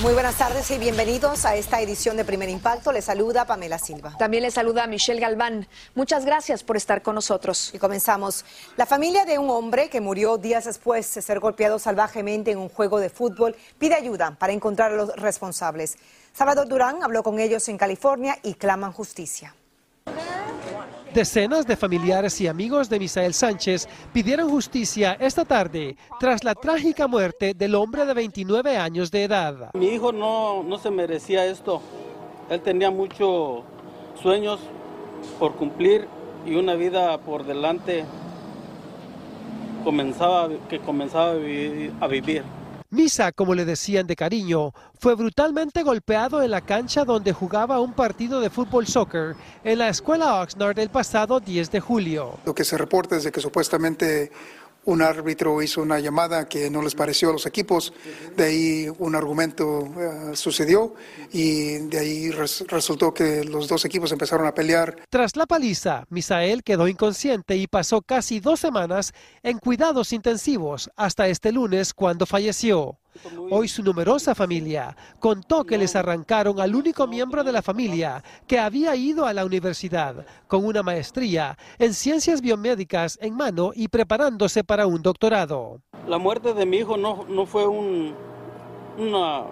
Muy buenas tardes y bienvenidos a esta edición de Primer Impacto. Les saluda Pamela Silva. También les saluda Michelle Galván. Muchas gracias por estar con nosotros. Y comenzamos. La familia de un hombre que murió días después de ser golpeado salvajemente en un juego de fútbol pide ayuda para encontrar a los responsables. Salvador Durán habló con ellos en California y claman justicia. Decenas de familiares y amigos de Misael Sánchez pidieron justicia esta tarde tras la trágica muerte del hombre de 29 años de edad. Mi hijo no, no se merecía esto. Él tenía muchos sueños por cumplir y una vida por delante comenzaba, que comenzaba a vivir. A vivir. Misa, como le decían de cariño, fue brutalmente golpeado en la cancha donde jugaba un partido de fútbol soccer en la escuela Oxnard el pasado 10 de julio. Lo que se reporta es de que supuestamente un árbitro hizo una llamada que no les pareció a los equipos, de ahí un argumento uh, sucedió y de ahí res resultó que los dos equipos empezaron a pelear. Tras la paliza, Misael quedó inconsciente y pasó casi dos semanas en cuidados intensivos hasta este lunes cuando falleció. Hoy su numerosa familia contó que les arrancaron al único miembro de la familia que había ido a la universidad con una maestría en ciencias biomédicas en mano y preparándose para un doctorado. La muerte de mi hijo no, no fue un, una,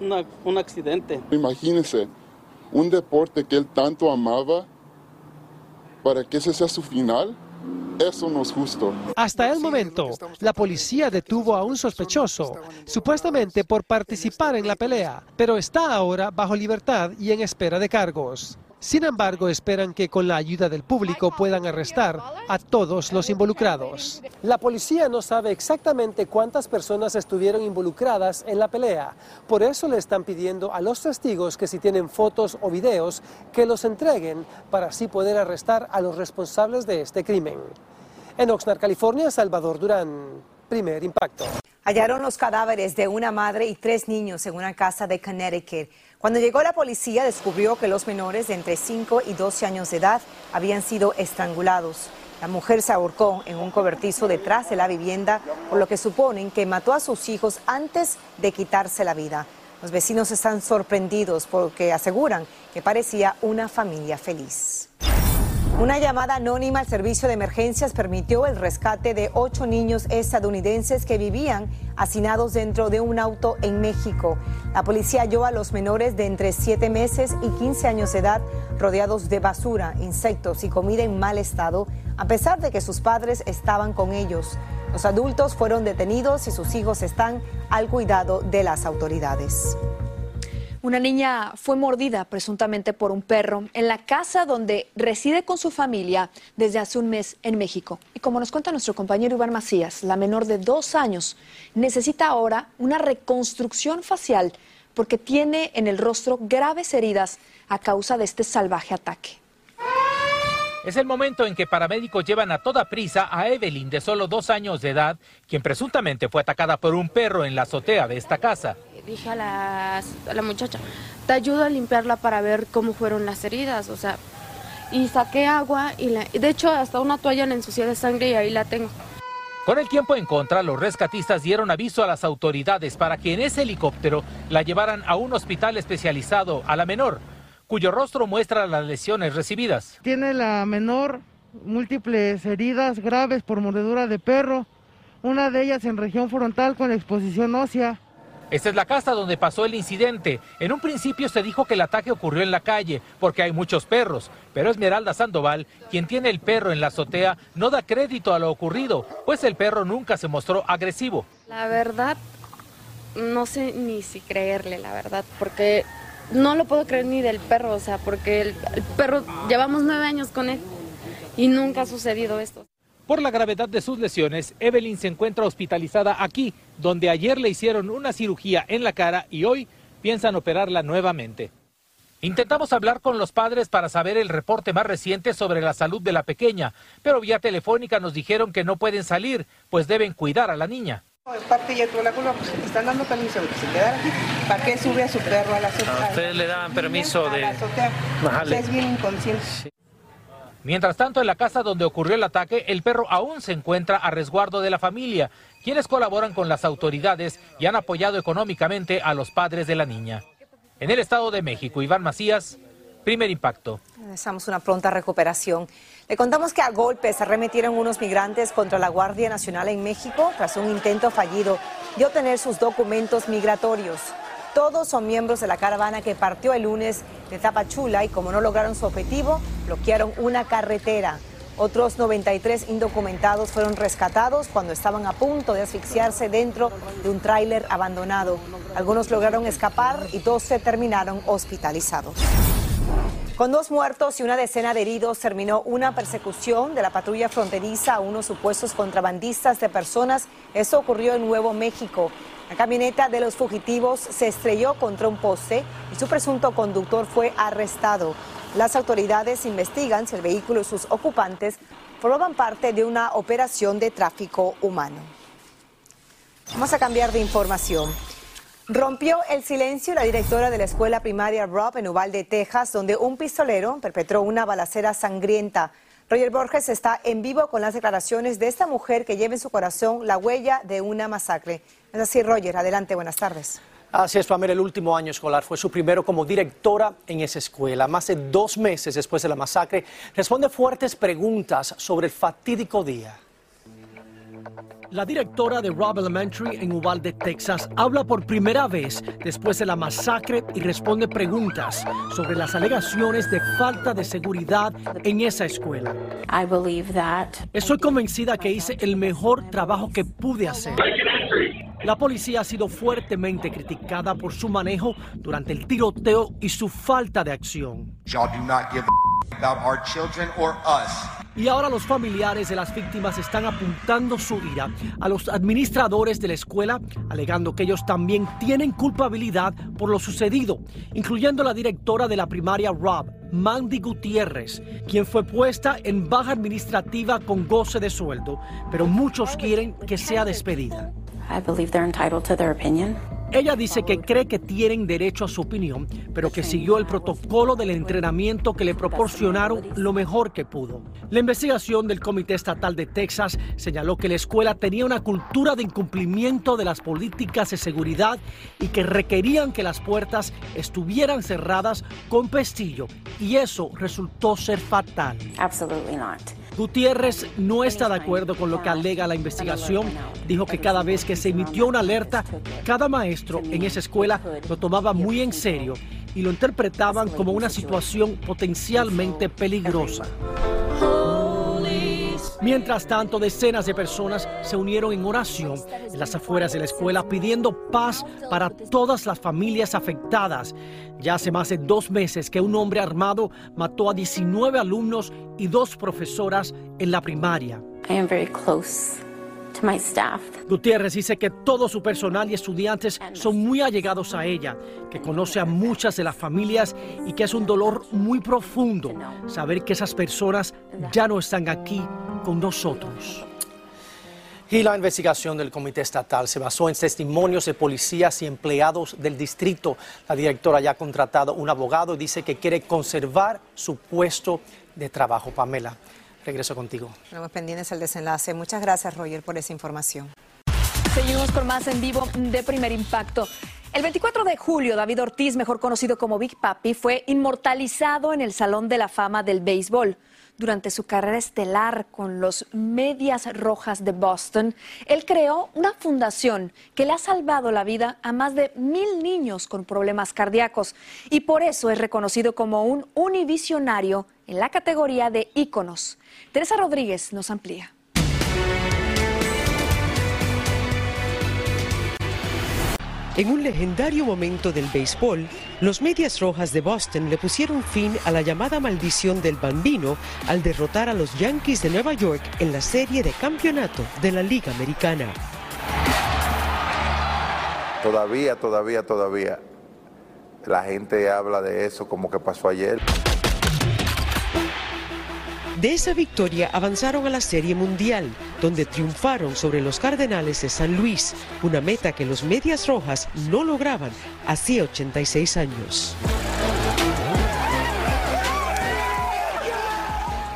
una, un accidente. Imagínese, un deporte que él tanto amaba, para que ese sea su final. Eso no es justo. Hasta el momento, la policía detuvo a un sospechoso, supuestamente por participar en la pelea, pero está ahora bajo libertad y en espera de cargos. Sin embargo, esperan que con la ayuda del público puedan arrestar a todos los involucrados. La policía no sabe exactamente cuántas personas estuvieron involucradas en la pelea. Por eso le están pidiendo a los testigos que si tienen fotos o videos, que los entreguen para así poder arrestar a los responsables de este crimen. En Oxnard, California, Salvador Durán. Primer impacto. Hallaron los cadáveres de una madre y tres niños en una casa de Connecticut. Cuando llegó la policía descubrió que los menores de entre 5 y 12 años de edad habían sido estrangulados. La mujer se ahorcó en un cobertizo detrás de la vivienda, por lo que suponen que mató a sus hijos antes de quitarse la vida. Los vecinos están sorprendidos porque aseguran que parecía una familia feliz. Una llamada anónima al servicio de emergencias permitió el rescate de ocho niños estadounidenses que vivían hacinados dentro de un auto en México. La policía halló a los menores de entre 7 meses y 15 años de edad rodeados de basura, insectos y comida en mal estado, a pesar de que sus padres estaban con ellos. Los adultos fueron detenidos y sus hijos están al cuidado de las autoridades. Una niña fue mordida presuntamente por un perro en la casa donde reside con su familia desde hace un mes en México. Y como nos cuenta nuestro compañero Iván Macías, la menor de dos años necesita ahora una reconstrucción facial porque tiene en el rostro graves heridas a causa de este salvaje ataque. Es el momento en que paramédicos llevan a toda prisa a Evelyn, de solo dos años de edad, quien presuntamente fue atacada por un perro en la azotea de esta casa. Dije a la, a la muchacha, te ayudo a limpiarla para ver cómo fueron las heridas, o sea, y saqué agua y la, de hecho hasta una toalla la ensucié de sangre y ahí la tengo. Con el tiempo en contra, los rescatistas dieron aviso a las autoridades para que en ese helicóptero la llevaran a un hospital especializado a la menor, cuyo rostro muestra las lesiones recibidas. Tiene la menor múltiples heridas graves por mordedura de perro, una de ellas en región frontal con exposición ósea. Esta es la casa donde pasó el incidente. En un principio se dijo que el ataque ocurrió en la calle porque hay muchos perros, pero Esmeralda Sandoval, quien tiene el perro en la azotea, no da crédito a lo ocurrido, pues el perro nunca se mostró agresivo. La verdad, no sé ni si creerle, la verdad, porque no lo puedo creer ni del perro, o sea, porque el, el perro, llevamos nueve años con él y nunca ha sucedido esto. Por la gravedad de sus lesiones, Evelyn se encuentra hospitalizada aquí, donde ayer le hicieron una cirugía en la cara y hoy piensan operarla nuevamente. Intentamos hablar con los padres para saber el reporte más reciente sobre la salud de la pequeña, pero vía telefónica nos dijeron que no pueden salir, pues deben cuidar a la niña. De parte ya tuvo la culpa, pues te están dando permiso de que se quedara aquí. ¿Para qué sube a su perro a la azotea? A ustedes le daban permiso a de la azotea. bajarle. Usted es bien inconsciente. Mientras tanto, en la casa donde ocurrió el ataque, el perro aún se encuentra a resguardo de la familia, quienes colaboran con las autoridades y han apoyado económicamente a los padres de la niña. En el Estado de México, Iván Macías, primer impacto. Deseamos una pronta recuperación. Le contamos que a golpes arremetieron unos migrantes contra la Guardia Nacional en México tras un intento fallido de obtener sus documentos migratorios. Todos son miembros de la caravana que partió el lunes de Tapachula y como no lograron su objetivo, bloquearon una carretera. Otros 93 indocumentados fueron rescatados cuando estaban a punto de asfixiarse dentro de un tráiler abandonado. Algunos lograron escapar y 12 terminaron hospitalizados. Con dos muertos y una decena de heridos terminó una persecución de la patrulla fronteriza a unos supuestos contrabandistas de personas. Esto ocurrió en Nuevo México. La camioneta de los fugitivos se estrelló contra un poste y su presunto conductor fue arrestado. Las autoridades investigan si el vehículo y sus ocupantes formaban parte de una operación de tráfico humano. Vamos a cambiar de información. Rompió el silencio la directora de la escuela primaria Rob en Uvalde, Texas, donde un pistolero perpetró una balacera sangrienta. Roger Borges está en vivo con las declaraciones de esta mujer que lleva en su corazón la huella de una masacre. Es así, Roger, adelante, buenas tardes. Así es, Pamela, el último año escolar fue su primero como directora en esa escuela. Más de dos meses después de la masacre, responde fuertes preguntas sobre el fatídico día. La directora de Robb Elementary en Uvalde, Texas, habla por primera vez después de la masacre y responde preguntas sobre las alegaciones de falta de seguridad en esa escuela. Estoy convencida que hice el mejor trabajo que pude hacer. La policía ha sido fuertemente criticada por su manejo durante el tiroteo y su falta de acción. Y'all do not give a about our children or us. Y ahora los familiares de las víctimas están apuntando su ira a los administradores de la escuela, alegando que ellos también tienen culpabilidad por lo sucedido, incluyendo la directora de la primaria Rob, Mandy Gutiérrez, quien fue puesta en baja administrativa con goce de sueldo, pero muchos quieren que sea despedida. I believe they're entitled to their opinion. Ella dice que cree que tienen derecho a su opinión, pero que siguió el protocolo del entrenamiento que le proporcionaron lo mejor que pudo. La investigación del Comité Estatal de Texas señaló que la escuela tenía una cultura de incumplimiento de las políticas de seguridad y que requerían que las puertas estuvieran cerradas con pestillo, y eso resultó ser fatal. Absolutely not. Gutiérrez no está de acuerdo con lo que alega la investigación. Dijo que cada vez que se emitió una alerta, cada maestro en esa escuela lo tomaba muy en serio y lo interpretaban como una situación potencialmente peligrosa. Mientras tanto, decenas de personas se unieron en oración en las afueras de la escuela pidiendo paz para todas las familias afectadas. Ya hace más de dos meses que un hombre armado mató a 19 alumnos y dos profesoras en la primaria. I am very close to my staff. Gutiérrez dice que todo su personal y estudiantes son muy allegados a ella, que conoce a muchas de las familias y que es un dolor muy profundo saber que esas personas ya no están aquí con nosotros. Y la investigación del Comité Estatal se basó en testimonios de policías y empleados del distrito. La directora ya ha contratado un abogado y dice que quiere conservar su puesto de trabajo. Pamela, Regreso contigo. Estamos pendientes el desenlace. Muchas gracias, Roger, por esa información. Seguimos con más en vivo de primer impacto. El 24 de julio, David Ortiz, mejor conocido como Big Papi, fue inmortalizado en el Salón de la Fama del Béisbol. Durante su carrera estelar con los Medias Rojas de Boston, él creó una fundación que le ha salvado la vida a más de mil niños con problemas cardíacos y por eso es reconocido como un univisionario en la categoría de íconos. Teresa Rodríguez nos amplía. En un legendario momento del béisbol, los Medias Rojas de Boston le pusieron fin a la llamada maldición del bambino al derrotar a los Yankees de Nueva York en la serie de campeonato de la Liga Americana. Todavía, todavía, todavía la gente habla de eso como que pasó ayer. De esa victoria avanzaron a la Serie Mundial, donde triunfaron sobre los Cardenales de San Luis, una meta que los Medias Rojas no lograban hacía 86 años.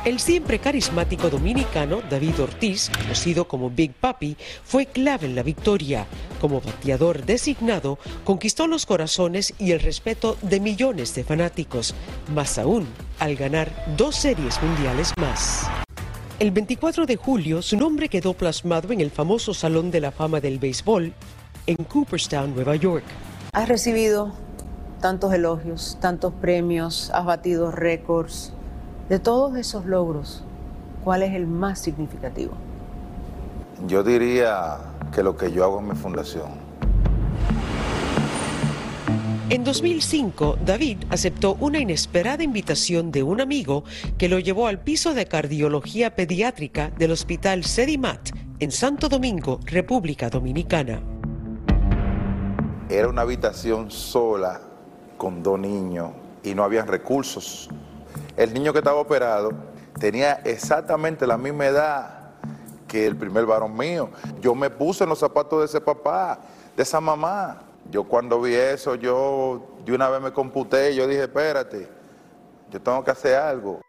El siempre carismático dominicano David Ortiz, conocido como Big Papi, fue clave en la victoria. Como bateador designado, conquistó los corazones y el respeto de millones de fanáticos, más aún al ganar dos series mundiales más. El 24 de julio, su nombre quedó plasmado en el famoso Salón de la Fama del Béisbol en Cooperstown, Nueva York. Has recibido tantos elogios, tantos premios, has batido récords. De todos esos logros, ¿cuál es el más significativo? Yo diría que lo que yo hago en mi fundación. En 2005, David aceptó una inesperada invitación de un amigo que lo llevó al piso de cardiología pediátrica del Hospital Sedimat en Santo Domingo, República Dominicana. Era una habitación sola con dos niños y no había recursos. El niño que estaba operado tenía exactamente la misma edad que el primer varón mío. Yo me puse en los zapatos de ese papá, de esa mamá. Yo cuando vi eso, yo de una vez me computé y yo dije, espérate, yo tengo que hacer algo.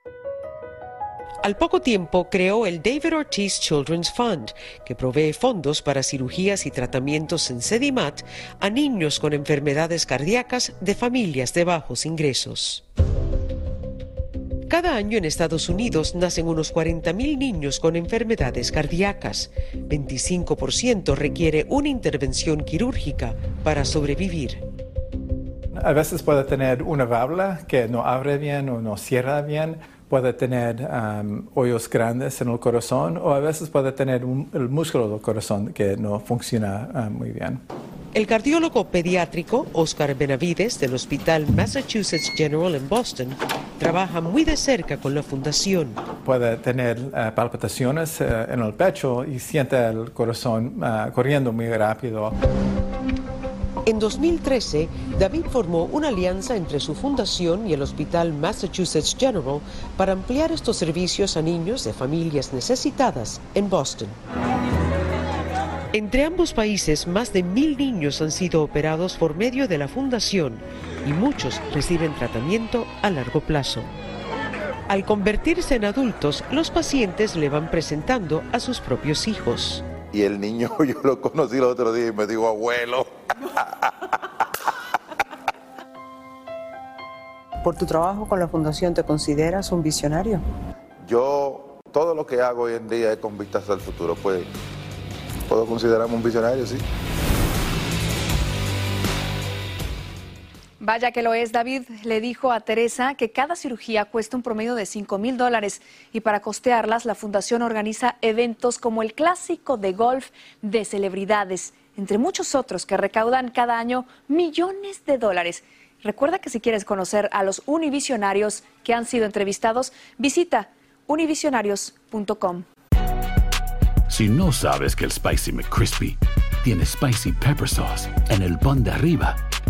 Al poco tiempo creó el David Ortiz Children's Fund, que provee fondos para cirugías y tratamientos en Sedimat a niños con enfermedades cardíacas de familias de bajos ingresos. Cada año en Estados Unidos nacen unos 40.000 niños con enfermedades cardíacas. 25% requiere una intervención quirúrgica para sobrevivir. A veces puede tener una válvula que no abre bien o no cierra bien, puede tener um, hoyos grandes en el corazón o a veces puede tener un, el músculo del corazón que no funciona uh, muy bien. El cardiólogo pediátrico Oscar Benavides del Hospital Massachusetts General en Boston trabaja muy de cerca con la fundación. Puede tener uh, palpitaciones uh, en el pecho y siente el corazón corriendo muy rápido. En 2013, David formó una alianza entre su fundación y el Hospital Massachusetts General para ampliar estos servicios a niños de familias necesitadas en Boston. Entre ambos países, más de mil niños han sido operados por medio de la fundación y muchos reciben tratamiento a largo plazo. Al convertirse en adultos, los pacientes le van presentando a sus propios hijos. Y el niño yo lo conocí el otro día y me dijo, abuelo. ¿Por tu trabajo con la fundación te consideras un visionario? Yo, todo lo que hago hoy en día es con vistas al futuro, pues puedo considerarme un visionario, sí. Vaya que lo es, David le dijo a Teresa que cada cirugía cuesta un promedio de 5 mil dólares y para costearlas la fundación organiza eventos como el clásico de golf de celebridades, entre muchos otros que recaudan cada año millones de dólares. Recuerda que si quieres conocer a los univisionarios que han sido entrevistados, visita univisionarios.com. Si no sabes que el Spicy McCrispy tiene Spicy Pepper Sauce en el pan de arriba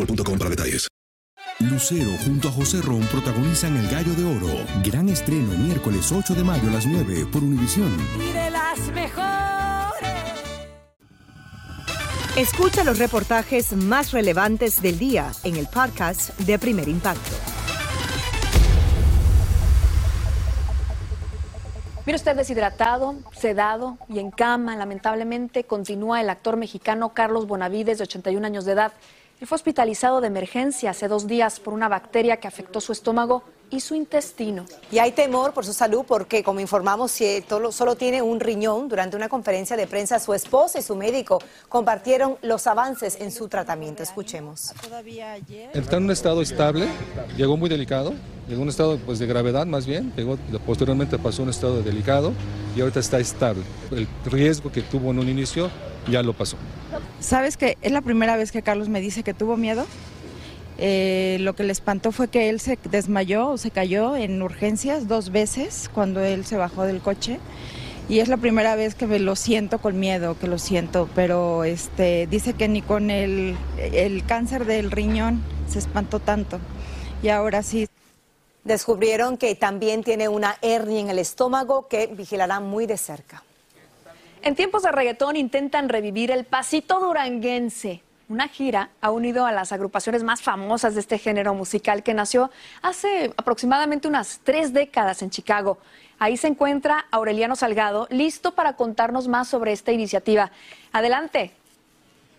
boostmobile.com para detalles. Lucero junto a José Ron protagonizan El Gallo de Oro. Gran estreno miércoles 8 de mayo a las 9 por Univisión. Y de las mejores. Escucha los reportajes más relevantes del día en el podcast de Primer Impacto. Mire usted deshidratado, sedado y en cama. Lamentablemente continúa el actor mexicano Carlos Bonavides, de 81 años de edad. Él fue hospitalizado de emergencia hace dos días por una bacteria que afectó su estómago y su intestino. Y hay temor por su salud porque, como informamos, si solo tiene un riñón, durante una conferencia de prensa su esposa y su médico compartieron los avances en su tratamiento. Escuchemos. Está en un estado estable, llegó muy delicado, llegó a un estado pues, de gravedad más bien, llegó, posteriormente pasó a un estado delicado y ahorita está estable. El riesgo que tuvo en un inicio ya lo pasó. ¿Sabes que es la primera vez que Carlos me dice que tuvo miedo? Eh, lo que le espantó fue que él se desmayó o se cayó en urgencias dos veces cuando él se bajó del coche. Y es la primera vez que me lo siento con miedo, que lo siento, pero este, dice que ni con el, el cáncer del riñón se espantó tanto. Y ahora sí. Descubrieron que también tiene una hernia en el estómago que vigilarán muy de cerca. En tiempos de reggaetón intentan revivir el pasito duranguense. Una gira ha unido a las agrupaciones más famosas de este género musical que nació hace aproximadamente unas tres décadas en Chicago. Ahí se encuentra Aureliano Salgado, listo para contarnos más sobre esta iniciativa. Adelante.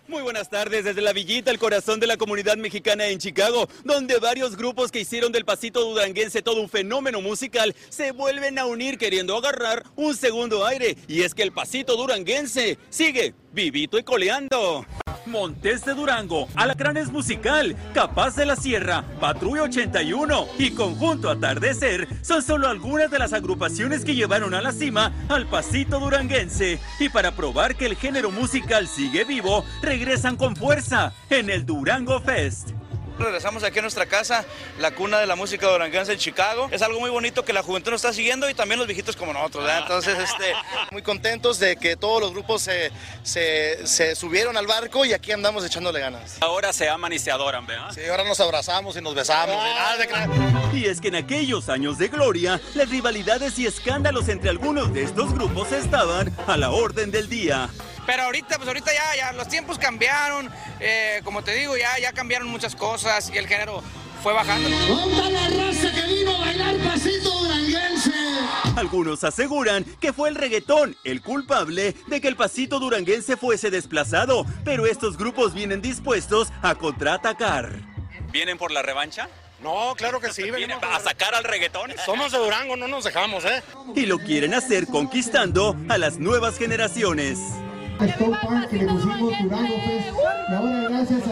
Muy buenas tardes desde la Villita, el corazón de la comunidad mexicana en Chicago, donde varios grupos que hicieron del pasito duranguense todo un fenómeno musical se vuelven a unir queriendo agarrar un segundo aire. Y es que el pasito duranguense sigue vivito y coleando. Montes de Durango, Alacranes Musical, Capaz de la Sierra, Patrulla 81 y Conjunto Atardecer son solo algunas de las agrupaciones que llevaron a la cima al pasito duranguense. Y para probar que el género musical sigue vivo, regresan con fuerza en el Durango Fest. Regresamos aquí a nuestra casa, la cuna de la música duranguense en Chicago. Es algo muy bonito que la juventud nos está siguiendo y también los viejitos como nosotros. ¿verdad? Entonces, este, muy contentos de que todos los grupos se, se, se subieron al barco y aquí andamos echándole ganas. Ahora se aman y se adoran, ¿verdad? Sí, ahora nos abrazamos y nos besamos. Y es que en aquellos años de gloria, las rivalidades y escándalos entre algunos de estos grupos estaban a la orden del día. Pero ahorita, pues ahorita ya, ya los tiempos cambiaron, eh, como te digo, ya, ya cambiaron muchas cosas y el género fue bajando. la raza que vino a bailar pasito duranguense! Algunos aseguran que fue el reggaetón el culpable de que el pasito duranguense fuese desplazado, pero estos grupos vienen dispuestos a contraatacar. ¿Vienen por la revancha? No, claro que sí. ¿Vienen a sacar al reggaetón? Somos de Durango, no nos dejamos, ¿eh? Y lo quieren hacer conquistando a las nuevas generaciones.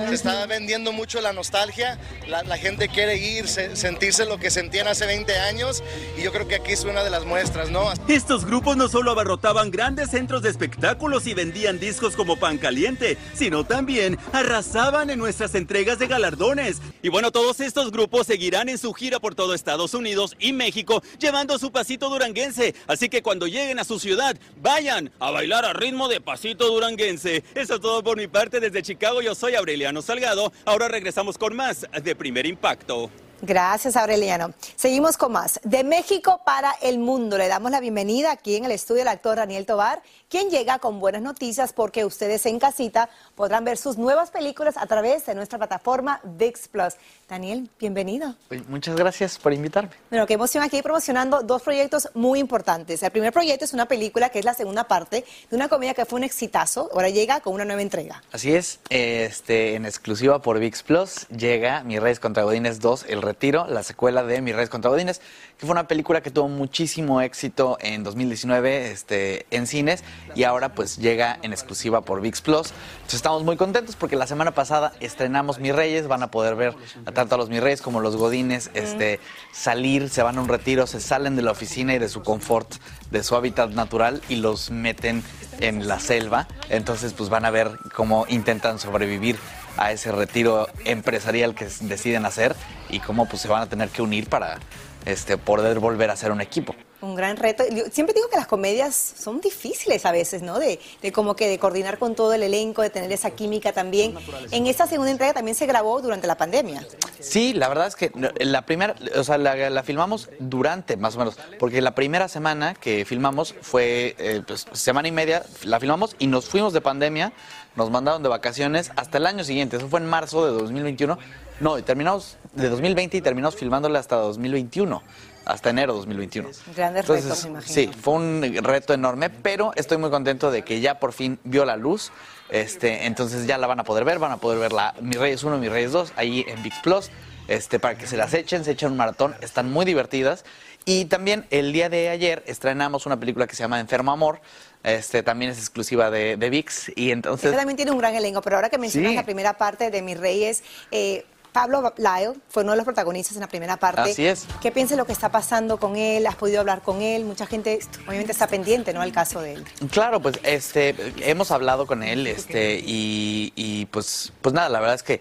Se está vendiendo mucho la nostalgia, la, la, gente quiere ir, se, sentirse lo que sentían hace 20 años. Y yo creo que aquí es una de las muestras, ¿no? Estos grupos no solo abarrotaban grandes centros de espectáculos y vendían discos como pan caliente, sino también arrasaban en nuestras entregas de galardones. Y bueno, todos estos grupos seguirán en su gira por todo Estados Unidos y México llevando su pasito duranguense, así que cuando lleguen a su ciudad, vayan a bailar a ritmo de pasito duranguense. Eso es todo por mi parte desde Chicago. Yo soy Aureliano Salgado. Ahora regresamos con más de Primer Impacto. Gracias, Aureliano. Seguimos con más. De México para el mundo. Le damos la bienvenida aquí en el estudio al actor Daniel Tobar, quien llega con buenas noticias porque ustedes en casita podrán ver sus nuevas películas a través de nuestra plataforma VIX Plus. Daniel, bienvenido. Muchas gracias por invitarme. Bueno, qué emoción aquí promocionando dos proyectos muy importantes. El primer proyecto es una película que es la segunda parte de una comedia que fue un exitazo. Ahora llega con una nueva entrega. Así es. Este, en exclusiva por VIX Plus llega Mi Reyes contra Godines 2, El Retiro, la secuela de Mis Reyes contra Godines, que fue una película que tuvo muchísimo éxito en 2019 este, en cines y ahora pues llega en exclusiva por VIX Plus. Entonces estamos muy contentos porque la semana pasada estrenamos Mis Reyes, van a poder ver tanto a los Mis Reyes como los Godines este, salir, se van a un retiro, se salen de la oficina y de su confort, de su hábitat natural y los meten en la selva. Entonces pues van a ver cómo intentan sobrevivir a ese retiro empresarial que deciden hacer y cómo pues se van a tener que unir para este, poder volver a ser un equipo. Un gran reto. Siempre digo que las comedias son difíciles a veces, ¿no? De, de, como que de coordinar con todo el elenco, de tener esa química también. En esta segunda entrega también se grabó durante la pandemia. Sí, la verdad es que la primera, o sea, la, filmamos durante, más o menos, porque la primera semana que filmamos fue, eh, pues, semana y media, la filmamos y nos fuimos de pandemia, nos mandaron de vacaciones hasta el año siguiente, eso fue en marzo de 2021. No, terminamos de 2020 y terminamos filmándola hasta 2021 hasta enero de 2021. Grandes Entonces, retos, imagino. Sí, fue un reto enorme, pero estoy muy contento de que ya por fin vio la luz. Este, entonces ya la van a poder ver, van a poder ver la Mis Reyes 1 y Mis Reyes 2 ahí en VIX Plus. Este, para que se las echen, se echen un maratón, están muy divertidas. Y también el día de ayer estrenamos una película que se llama Enfermo Amor, este también es exclusiva de, de VIX y entonces... También tiene un gran elenco, pero ahora que mencionas Sí. la primera parte de Mis Reyes, eh, Pablo Lyle fue uno de los protagonistas en la primera parte. Así es. ¿Qué piensas de lo que está pasando con él? ¿Has podido hablar con él? Mucha gente obviamente está pendiente, ¿no? Al caso de él. Claro, pues este hemos hablado con él, este, y, y, pues, pues nada, la verdad es que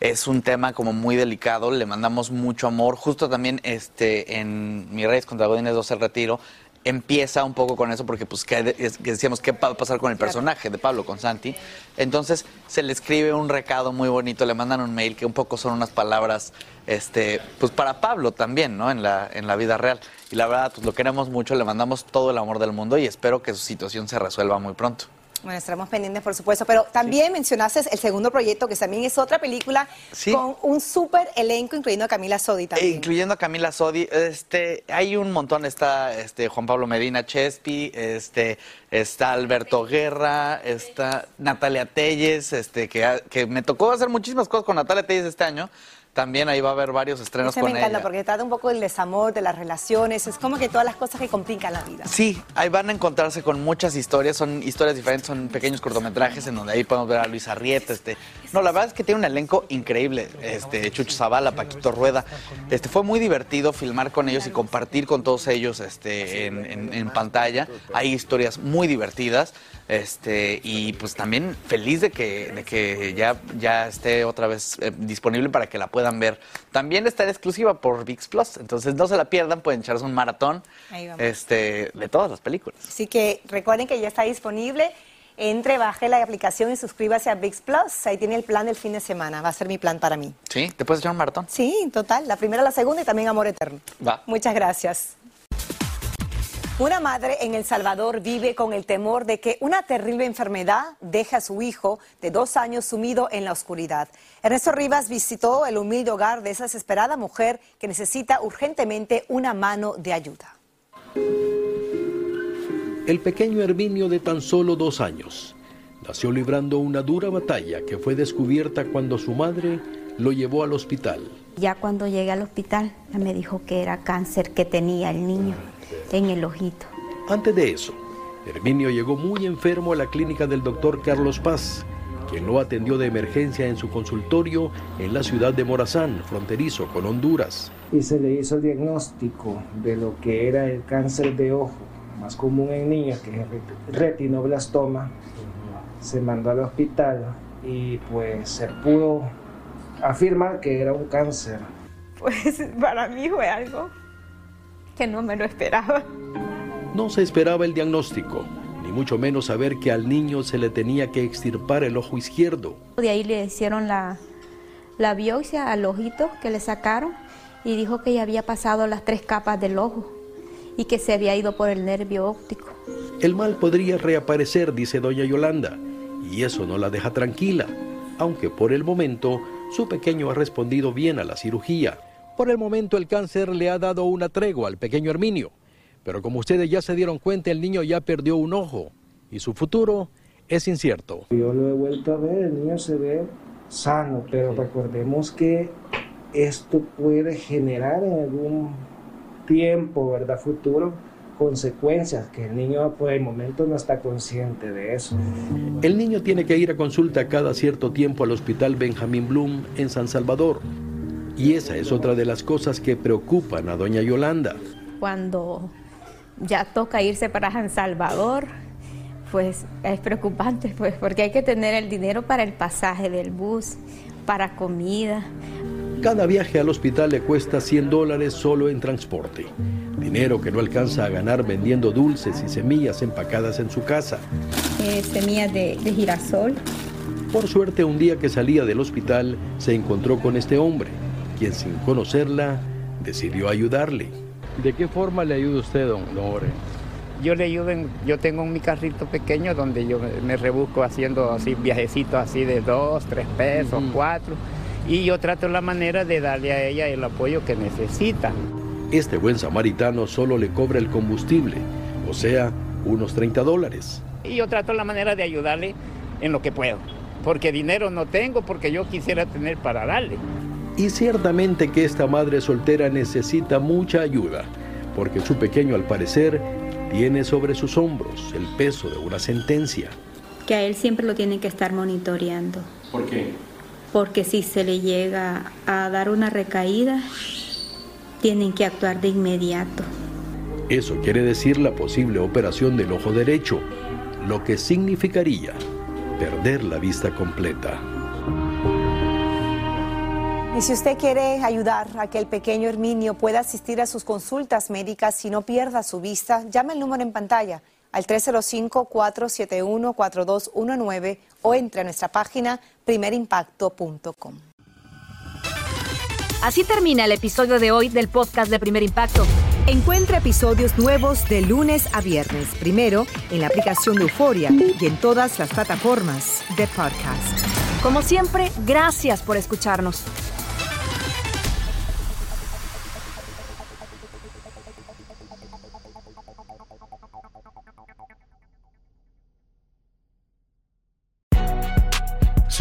es un tema como muy delicado, le mandamos mucho amor. Justo también este en Mi Reyes contra Godines 2 el retiro empieza un poco con eso porque pues que, decíamos qué va a pasar con el personaje de Pablo con Santi. Entonces se le escribe un recado muy bonito, le mandan un mail que un poco son unas palabras este pues para Pablo también, ¿no? En la en la vida real. Y la verdad pues lo queremos mucho, le mandamos todo el amor del mundo y espero que su situación se resuelva muy pronto. Bueno, estaremos pendientes, por supuesto. Pero también mencionaste el segundo proyecto, que también es otra película Sí. con un súper elenco, incluyendo a Camila Sodi E también. incluyendo a Camila Sodi, este, hay un montón, está este Juan Pablo Medina Chespi, este, está Alberto Guerra, está Natalia Telles, este, que, que me tocó hacer muchísimas cosas con Natalia Telles este año. También ahí va a haber varios estrenos Ese me con encanta ella. porque trata un poco del desamor, de las relaciones. Es como que todas las cosas que complican la vida. Sí, ahí van a encontrarse con muchas historias, son historias diferentes, son pequeños cortometrajes en donde ahí podemos ver a Luis Arrieta, este, no, la verdad es que tiene un elenco increíble, este, Chucho Zavala, Paquito Rueda, este, fue muy divertido filmar con ellos y compartir con todos ellos, este, en, en- en pantalla, hay historias muy divertidas, este, y pues también feliz de que, de que ya, ya esté otra vez eh, disponible para que la puedan ver. También está en exclusiva por VIX Plus, entonces no se la pierdan, pueden echarse un maratón este, de todas las películas. Así que recuerden que ya está disponible. Entre, baje la aplicación y suscríbase a VIX Plus. Ahí tiene el plan del fin de semana. Va a ser mi plan para mí. ¿Sí? ¿Te puedes echar un maratón? Sí, total. La primera, la segunda y también Amor Eterno. Va. Muchas gracias. Una madre en El Salvador vive con el temor de que una terrible enfermedad deje a su hijo de dos años sumido en la oscuridad. Ernesto Rivas visitó el humilde hogar de esa desesperada mujer que necesita urgentemente una mano de ayuda. El pequeño Herminio de tan solo dos años nació librando una dura batalla que fue descubierta cuando su madre lo llevó al hospital. Ya cuando llegué al hospital me dijo que era cáncer que tenía el niño en el ojito. Antes de eso, Herminio llegó muy enfermo a la clínica del doctor Carlos Paz, quien lo atendió de emergencia en su consultorio en la ciudad de Morazán, fronterizo con Honduras. y se le hizo el diagnóstico de lo que era el cáncer de ojo, más común en niños, que es el ret- retinoblastoma. Se mandó al hospital y pues se pudo afirmar que era un cáncer. Pues para mí fue algo que no me lo esperaba. No se esperaba el diagnóstico, ni mucho menos saber que al niño se le tenía que extirpar el ojo izquierdo. De ahí le hicieron la, la biopsia al ojito que le sacaron y dijo que ya había pasado las tres capas del ojo y que se había ido por el nervio óptico. El mal podría reaparecer, dice doña Yolanda, y eso no la deja tranquila, aunque por el momento su pequeño ha respondido bien a la cirugía. Por el momento el cáncer le ha dado una tregua al pequeño Herminio, pero como ustedes ya se dieron cuenta, el niño ya perdió un ojo y su futuro es incierto. Yo lo he vuelto a ver, el niño se ve sano, pero recordemos que esto puede generar en algún tiempo, ¿verdad? Futuro, consecuencias que el niño por el momento no está consciente de eso. El niño tiene que ir a consulta cada cierto tiempo al hospital Benjamín Bloom en San Salvador. Y esa es otra de las cosas que preocupan a doña Yolanda. Cuando ya toca irse para San Salvador, pues es preocupante, pues porque hay que tener el dinero para el pasaje del bus, para comida. Cada viaje al hospital le cuesta 100 dólares solo en transporte, dinero que no alcanza a ganar vendiendo dulces y semillas empacadas en su casa. Eh, semillas de, de girasol. Por suerte, un día que salía del hospital, se encontró con este hombre, quien sin conocerla decidió ayudarle. ¿De qué forma le ayuda usted, don, don Jorge? Yo le ayudo, en- yo tengo mi carrito pequeño donde yo me- me rebusco haciendo así viajecitos así de dos, tres pesos, cuatro, y yo trato la manera de darle a ella el apoyo que necesita. Este buen samaritano solo le cobra el combustible, o sea, unos 30 dólares. Y yo trato la manera de ayudarle en lo que puedo, porque dinero no tengo, porque yo quisiera tener para darle. Y ciertamente que esta madre soltera necesita mucha ayuda, porque su pequeño al parecer tiene sobre sus hombros el peso de una sentencia. Que a él siempre lo tienen que estar monitoreando. ¿Por qué? Porque si se le llega a dar una recaída, tienen que actuar de inmediato. Eso quiere decir la posible operación del ojo derecho, lo que significaría perder la vista completa. Y si usted quiere ayudar a que el pequeño Herminio pueda asistir a sus consultas médicas y no pierda su vista, llame el número en pantalla al 305-471-4219 o entre a nuestra página primerimpacto.com. Así termina el episodio de hoy del podcast de Primer Impacto. Encuentra episodios nuevos de lunes a viernes, primero en la aplicación de Euforia y en todas las plataformas de podcast. Como siempre, gracias por escucharnos.